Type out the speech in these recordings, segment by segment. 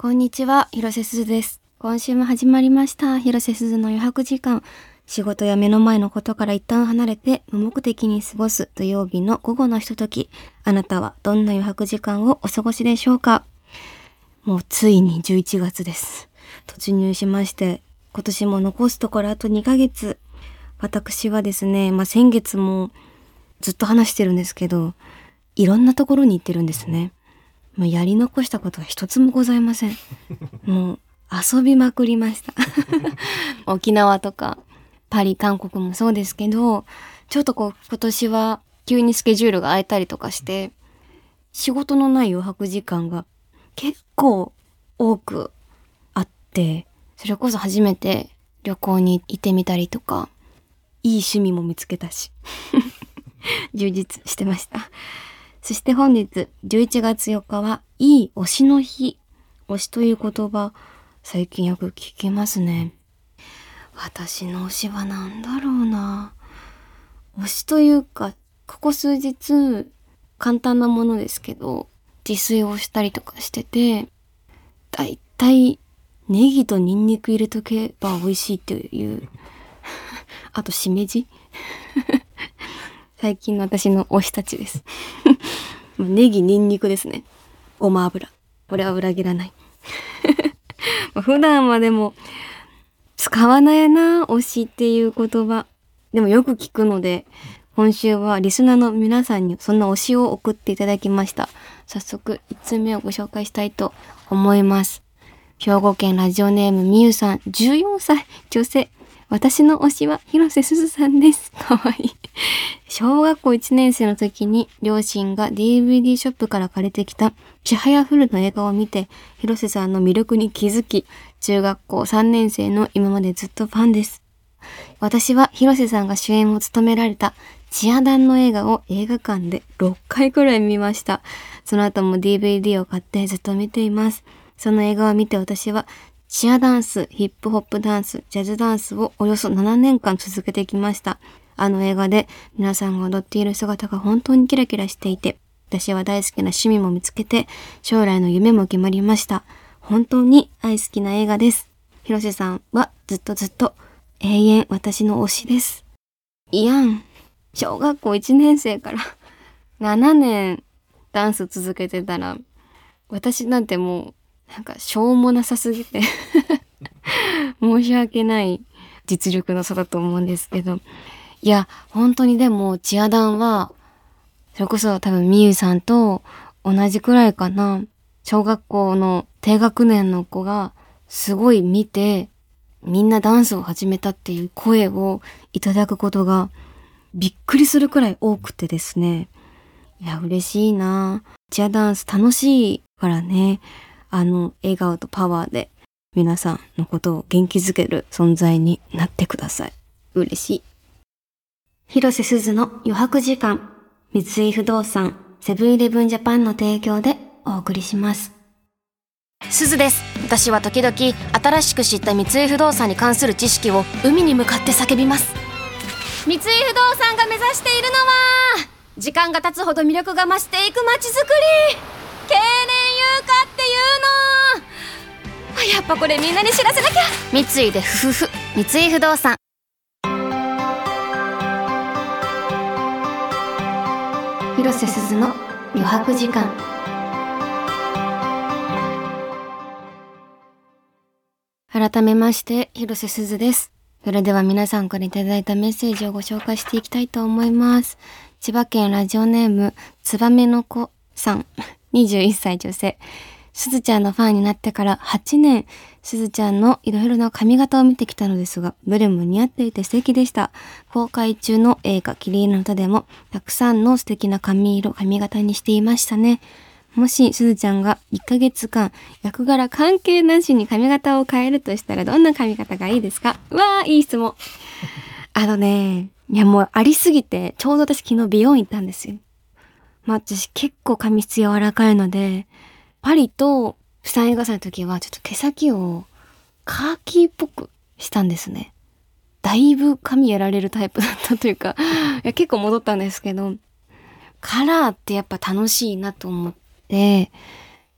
こんにちは、広瀬すずです。今週も始まりました、広瀬すずの余白時間。仕事や目の前のことから一旦離れて無目的に過ごす土曜日の午後のひととき。あなたはどんな余白時間をお過ごしでしょうか？もうついに11月です。突入しまして、今年も残すところあと2ヶ月。私はですね、まあ、先月もずっと話してるんですけど、いろんなところに行ってるんですね。もうやり残したことは一つもございません。もう遊びまくりました。沖縄とか、パリ、韓国もそうですけど、ちょっとこう今年は急にスケジュールが空いたりとかして、仕事のない余白時間が結構多くあって、それこそ初めて旅行に行ってみたりとか、いい趣味も見つけたし、充実してました。そして本日11月4日はいい推しの日。推しという言葉、最近よく聞きますね。私の推しは何だろうな。推しというか、ここ数日、簡単なものですけど、自炊をしたりとかしてて、だいたいネギとニンニク入れとけば美味しいっていう。あと、しめじ最近の私の推したちです。ネギ、ニンニクですね。ごま油。これは裏切らない。普段はでも、使わないな、推しっていう言葉。でもよく聞くので、今週はリスナーの皆さんにそんな推しを送っていただきました。早速、1つ目をご紹介したいと思います。兵庫県ラジオネームみゆさん、14歳、女性。私の推しは広瀬すずさんです。かわいい。小学校1年生の時に両親が DVD ショップから借りてきたちはやふるの映画を見て広瀬さんの魅力に気づき中学校3年生の今までずっとファンです。私は広瀬さんが主演を務められたチアダンの映画を映画館で6回くらい見ました。その後も DVD を買ってずっと見ています。その映画を見て私はチアダンス、ヒップホップダンス、ジャズダンスをおよそ7年間続けてきました。あの映画で皆さんが踊っている姿が本当にキラキラしていて、私は大好きな趣味も見つけて、将来の夢も決まりました。本当に愛好きな映画です。広瀬さんはずっとずっと永遠私の推しです。いやん。小学校1年生から 7年ダンス続けてたら、私なんてもうなんかしょうもなさすぎて 申し訳ない実力の差だと思うんですけど。いや、本当にでも、チアダンは、それこそ多分みゆさんと同じくらいかな。小学校の低学年の子がすごい見て、みんなダンスを始めたっていう声をいただくことがびっくりするくらい多くてですね。いや、嬉しいなチアダンス楽しいからね。あの、笑顔とパワーで皆さんのことを元気づける存在になってください。嬉しい。広瀬すずの余白時間、三井不動産、セブンイレブンジャパンの提供でお送りします。すずです。私は時々新しく知った三井不動産に関する知識を海に向かって叫びます。三井不動産が目指しているのは時間が経つほど魅力が増していく街づくり。経年優化っていうの。あやっぱこれみんなに知らせなきゃ。三井でふふふ。三井不動産広瀬すずの余白時間。改めまして、広瀬すずです。それでは皆さんからいただいたメッセージをご紹介していきたいと思います。千葉県ラジオネーム、つばめの子さん、21歳女性。すずちゃんのファンになってから8年、すずちゃんのいろいろな髪型を見てきたのですが、どれも似合っていて素敵でした。公開中の映画、キリンの歌でも、たくさんの素敵な髪色、髪型にしていましたね。もし、すずちゃんが1ヶ月間、役柄関係なしに髪型を変えるとしたら、どんな髪型がいいですか？わー、いい質問。あのね、いやもうありすぎて、ちょうど私昨日美容院行ったんですよ。まあ私結構髪質柔らかいので、パリとプサン映画祭の時はちょっと毛先をカーキーっぽくしたんですね。だいぶ髪やられるタイプだったというか、いや結構戻ったんですけど、カラーってやっぱ楽しいなと思って、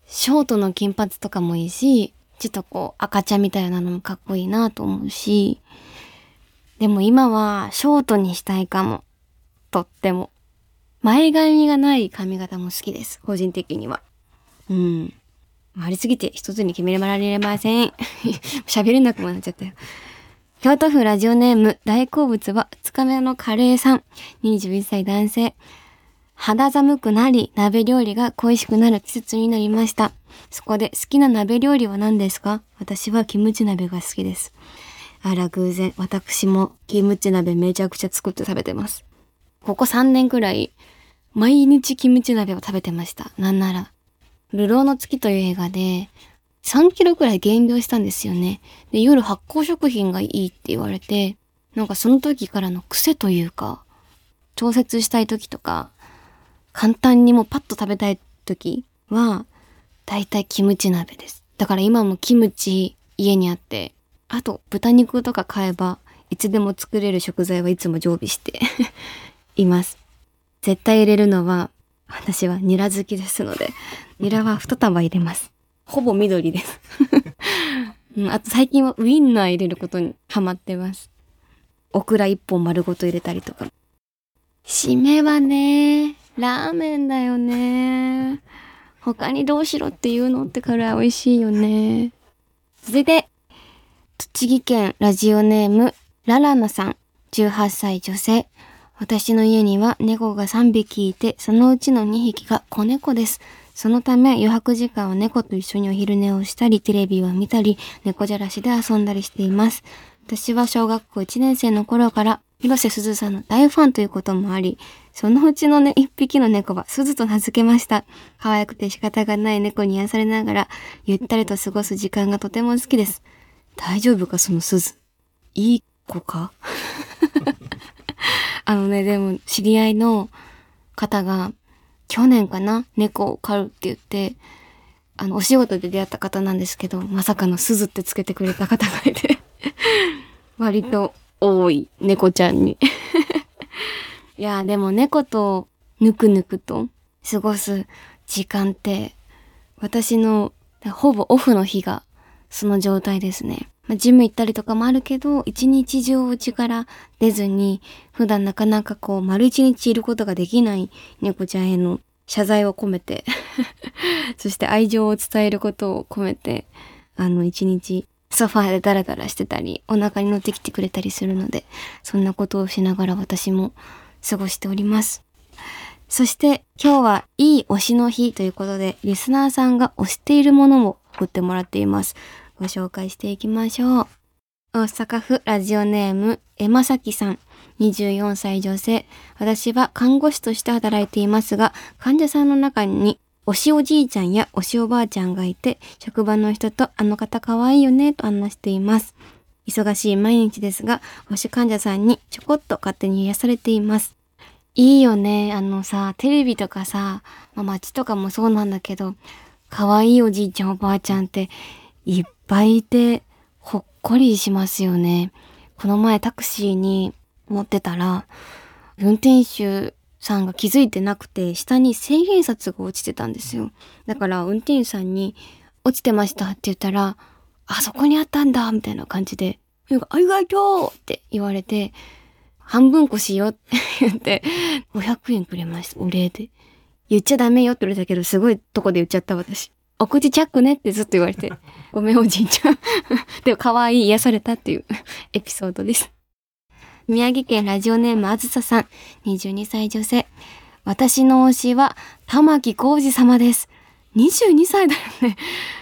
ショートの金髪とかもいいし、ちょっとこう赤茶みたいなのもかっこいいなと思うし、でも今はショートにしたいかも。とっても。前髪がない髪型も好きです。個人的には。うん。ありすぎて一つに決められません。喋れなくもなっちゃったよ。京都府ラジオネーム大好物は2日目のカレーさん。21歳男性。肌寒くなり、鍋料理が恋しくなる季節になりました。そこで好きな鍋料理は何ですか？私はキムチ鍋が好きです。あら、偶然、私もキムチ鍋めちゃくちゃ作って食べてます。ここ3年くらい、毎日キムチ鍋を食べてました。なんなら。流浪の月という映画で、3キロくらい減量したんですよね。で、夜発酵食品がいいって言われて、なんかその時からの癖というか、調節したい時とか、簡単にもうパッと食べたい時は、だいたいキムチ鍋です。だから今もキムチ家にあって、あと豚肉とか買えば、いつでも作れる食材はいつも常備して います。絶対入れるのは、私はニラ好きですので、ニラは2束入れます。ほぼ緑です うん。あと最近はウインナー入れることにハマってます。オクラ1本丸ごと入れたりとか。締めはね、ラーメンだよね。他にどうしろっていうのってから美味しいよね。続いて、栃木県ラジオネーム、ララナさん、18歳女性。私の家には猫が3匹いて、そのうちの2匹が子猫です。そのため余白時間は猫と一緒にお昼寝をしたり、テレビを見たり、猫じゃらしで遊んだりしています。私は小学校1年生の頃から広瀬すずさんの大ファンということもあり、そのうちのね、一匹の猫はすずと名付けました。可愛くて仕方がない猫に癒されながら、ゆったりと過ごす時間がとても好きです。大丈夫かそのすず？いい子か？あのね、でも知り合いの方が去年かな？猫を飼うって言って、あの、お仕事で出会った方なんですけど、まさかの鈴ってつけてくれた方がいて 割と多い猫ちゃんに いや、でも猫とぬくぬくと過ごす時間って、私のほぼオフの日がその状態ですね。まあ、ジム行ったりとかもあるけど、一日中お家から出ずに、普段なかなかこう、丸一日いることができない猫ちゃんへの謝罪を込めて そして愛情を伝えることを込めて、あの、一日ソファーでダラダラしてたり、お腹に乗ってきてくれたりするので、そんなことをしながら私も過ごしております。そして今日はいい推しの日ということで、リスナーさんが推しているものを送ってもらっています。ご紹介していきましょう。大阪府ラジオネーム、えまさきさん。24歳女性。私は看護師として働いていますが、患者さんの中に、推しおじいちゃんや推しおばあちゃんがいて、職場の人とあの方可愛いよねと話しています。忙しい毎日ですが、推し患者さんにちょこっと勝手に癒されています。いいよね。あのさ、テレビとかさ、まあ、街とかもそうなんだけど、可愛いおじいちゃんおばあちゃんっていっぱいいてほっこりしますよね。この前タクシーに乗ってたら、運転手さんが気づいてなくて、下に千円札が落ちてたんですよ。だから運転手さんに、落ちてましたって言ったら、あそこにあったんだみたいな感じで、ありがとうって言われて、半分こしようって 言って、500円くれました、お礼で。言っちゃダメよって言われたけど、すごいとこで言っちゃった私。お口チャックねってずっと言われて、ごめんおじいちゃん。でも可愛い癒されたっていう エピソードです。宮城県ラジオネームあずささん、22歳女性。私の推しは玉木浩二様です。22歳だよね。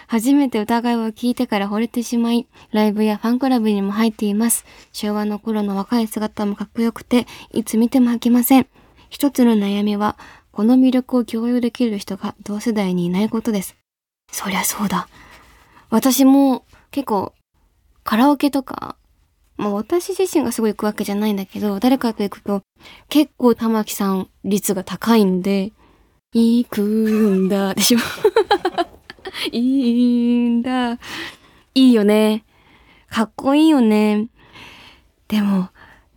初めて歌声を聞いてから惚れてしまい、ライブやファンクラブにも入っています。昭和の頃の若い姿もかっこよくて、いつ見ても飽きません。一つの悩みは、この魅力を共有できる人が同世代にいないことです。そりゃそうだ。私も結構カラオケとか、まあ私自身がすごい行くわけじゃないんだけど、誰かと行くと結構玉木さん率が高いんで、行くんだでしょ いいんだ。いいよね。かっこいいよね。でも、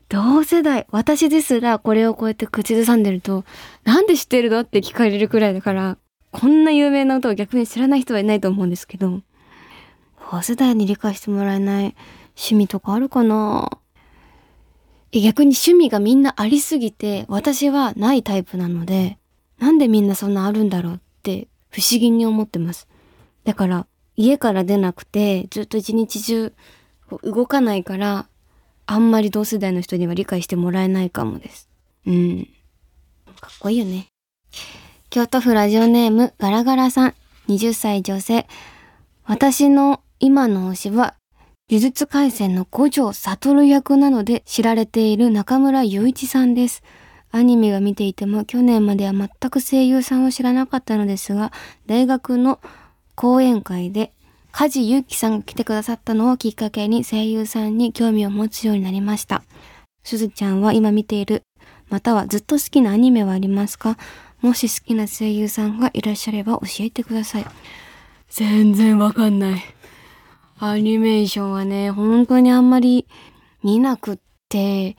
同世代、私ですらこれをこうやって口ずさんでると、なんで知ってるのって聞かれるくらいだから、こんな有名な歌を逆に知らない人はいないと思うんですけど、同世代に理解してもらえない趣味とかあるかな逆に趣味がみんなありすぎて、私はないタイプなので、なんでみんなそんなあるんだろうって不思議に思ってます。だから、家から出なくて、ずっと一日中動かないから、あんまり同世代の人には理解してもらえないかもです。うん。かっこいいよね。京都府ラジオネームガラガラさん、20歳女性。私の今の推しは呪術廻戦の五条悟役なので知られている中村雄一さんです。アニメが見ていても去年までは全く声優さんを知らなかったのですが、大学の講演会で梶裕貴さんが来てくださったのをきっかけに声優さんに興味を持つようになりました。すずちゃんは今見ている、またはずっと好きなアニメはありますか？もし好きな声優さんがいらっしゃれば教えてください。全然わかんない。アニメーションはね、本当にあんまり見なくって、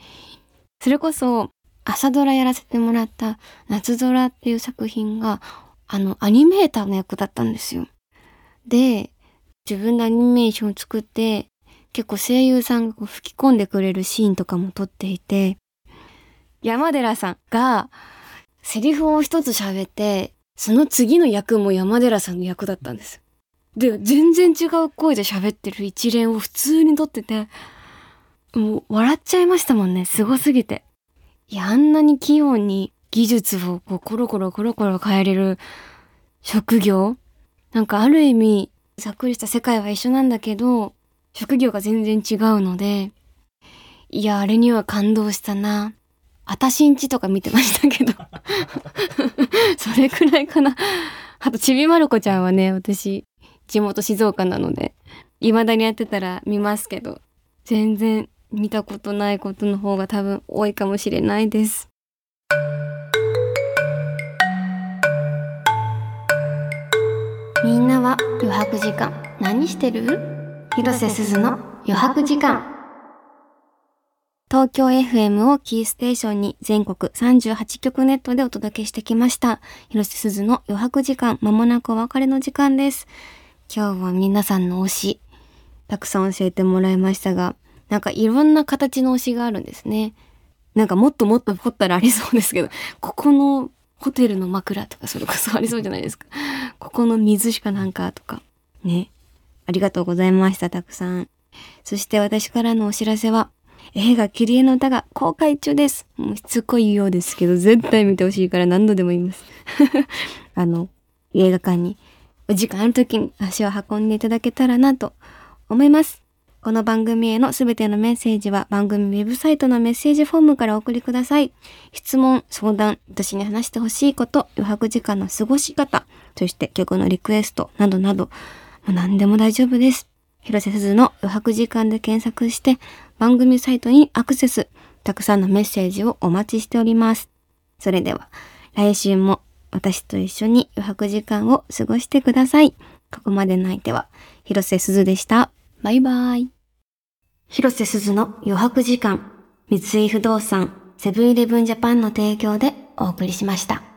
それこそ朝ドラやらせてもらった夏空っていう作品が、あの、アニメーターの役だったんですよ。で、自分でアニメーションを作って、結構声優さんがこう吹き込んでくれるシーンとかも撮っていて、山寺さんがセリフを一つ喋って、その次の役も山寺さんの役だったんです。で、全然違う声で喋ってる一連を普通に撮ってて、もう笑っちゃいましたもんね。すごすぎて。いや、あんなに器用に技術をこうコロコロコロコロ変えれる職業なんかある意味、ざっくりした世界は一緒なんだけど、職業が全然違うので、いや、あれには感動したな。あたしんちとか見てましたけど。それくらいかな。あと、ちびまる子ちゃんはね、私、地元静岡なので、未だにやってたら見ますけど、全然見たことないことの方が多分多いかもしれないです。みんなは余白時間何してる？広瀬すずの余白時間。東京 FM をキーステーションに全国38局ネットでお届けしてきました。広瀬すずの余白時間、まもなくお別れの時間です。今日は皆さんの推し、たくさん教えてもらいましたが、なんかいろんな形の推しがあるんですね。なんかもっともっと掘ったらありそうですけど、ここのホテルの枕とかそれこそありそうじゃないですか。ここの水しかなんかとか。ね。ありがとうございました、たくさん。そして私からのお知らせは、映画キリエの歌が公開中です。もうしつこいようですけど、絶対見てほしいから何度でも言います。あの、映画館にお時間ある時に足を運んでいただけたらなと思います。この番組へのすべてのメッセージは番組ウェブサイトのメッセージフォームからお送りください。質問、相談、私に話してほしいこと、余白時間の過ごし方、そして曲のリクエストなどなど、もう何でも大丈夫です。広瀬すずの余白時間で検索して番組サイトにアクセス、たくさんのメッセージをお待ちしております。それでは、来週も私と一緒に余白時間を過ごしてください。ここまでの相手は、広瀬すずでした。バイバイ。広瀬すずの余白時間、三井不動産、セブンイレブンジャパンの提供でお送りしました。